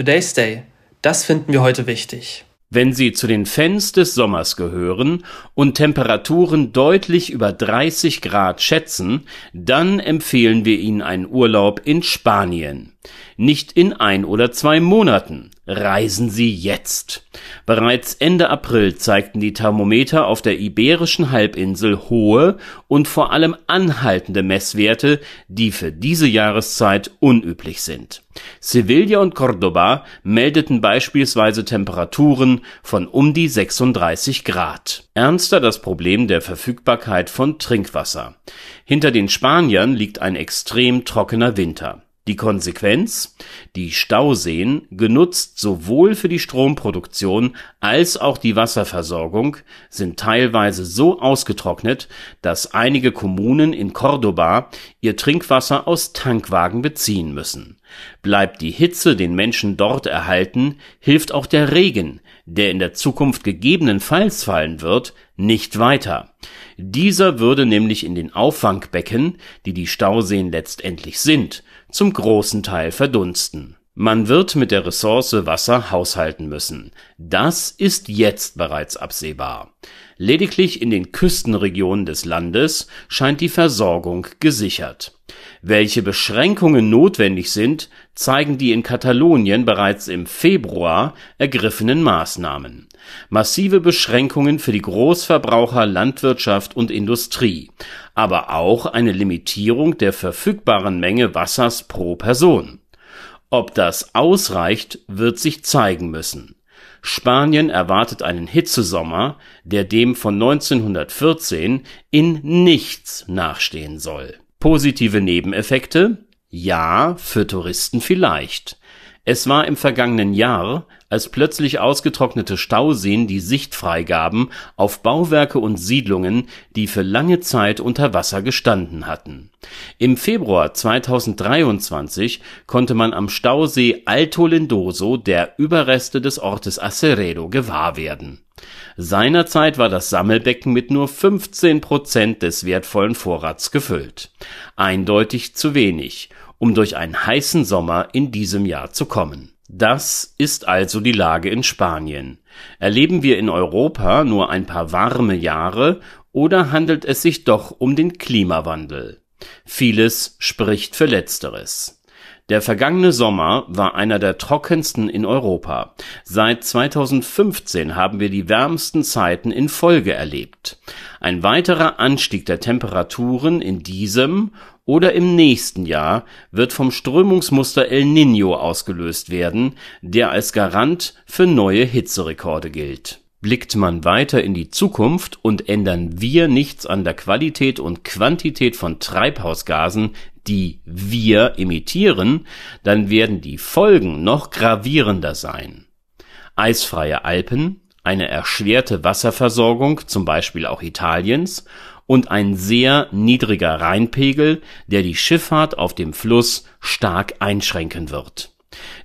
Today's Day. Das finden wir heute wichtig. Wenn Sie zu den Fans des Sommers gehören und Temperaturen deutlich über 30 Grad schätzen, dann empfehlen wir Ihnen einen Urlaub in Spanien. Nicht in ein oder zwei Monaten. Reisen Sie jetzt. Bereits Ende April zeigten die Thermometer auf der iberischen Halbinsel hohe und vor allem anhaltende Messwerte, die für diese Jahreszeit unüblich sind. Sevilla und Cordoba meldeten beispielsweise Temperaturen von um die 36 Grad. Ernster das Problem der Verfügbarkeit von Trinkwasser. Hinter den Spaniern liegt ein extrem trockener Winter. Die Konsequenz? Die Stauseen, genutzt sowohl für die Stromproduktion als auch die Wasserversorgung, sind teilweise so ausgetrocknet, dass einige Kommunen in Córdoba ihr Trinkwasser aus Tankwagen beziehen müssen. Bleibt die Hitze den Menschen dort erhalten, hilft auch der Regen, der in der Zukunft gegebenenfalls fallen wird, nicht weiter. Dieser würde nämlich in den Auffangbecken, die die Stauseen letztendlich sind, zum großen Teil verdunsten. Man wird mit der Ressource Wasser haushalten müssen. Das ist jetzt bereits absehbar. Lediglich in den Küstenregionen des Landes scheint die Versorgung gesichert. Welche Beschränkungen notwendig sind, zeigen die in Katalonien bereits im Februar ergriffenen Maßnahmen. Massive Beschränkungen für die Großverbraucher Landwirtschaft und Industrie, aber auch eine Limitierung der verfügbaren Menge Wassers pro Person. Ob das ausreicht, wird sich zeigen müssen. Spanien erwartet einen Hitzesommer, der dem von 1914 in nichts nachstehen soll. Positive Nebeneffekte? Ja, für Touristen vielleicht. Es war im vergangenen Jahr, als plötzlich ausgetrocknete Stauseen die Sicht freigaben auf Bauwerke und Siedlungen, die für lange Zeit unter Wasser gestanden hatten. Im Februar 2023 konnte man am Stausee Alto Lindoso der Überreste des Ortes Aceredo gewahr werden. Seinerzeit war das Sammelbecken mit nur 15 Prozent des wertvollen Vorrats gefüllt. Eindeutig zu wenig um durch einen heißen Sommer in diesem Jahr zu kommen. Das ist also die Lage in Spanien. Erleben wir in Europa nur ein paar warme Jahre oder handelt es sich doch um den Klimawandel? Vieles spricht für letzteres. Der vergangene Sommer war einer der trockensten in Europa. Seit 2015 haben wir die wärmsten Zeiten in Folge erlebt. Ein weiterer Anstieg der Temperaturen in diesem oder im nächsten Jahr wird vom Strömungsmuster El Niño ausgelöst werden, der als Garant für neue Hitzerekorde gilt. Blickt man weiter in die Zukunft und ändern wir nichts an der Qualität und Quantität von Treibhausgasen, die wir emittieren, dann werden die Folgen noch gravierender sein. Eisfreie Alpen, eine erschwerte Wasserversorgung, zum Beispiel auch Italiens, und ein sehr niedriger Rheinpegel, der die Schifffahrt auf dem Fluss stark einschränken wird.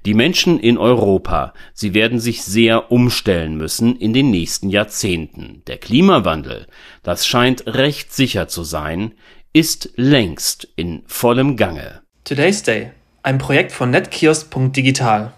Die Menschen in Europa, sie werden sich sehr umstellen müssen in den nächsten Jahrzehnten. Der Klimawandel, das scheint recht sicher zu sein, ist längst in vollem Gange. Today's Day, ein Projekt von netkiosk.digital.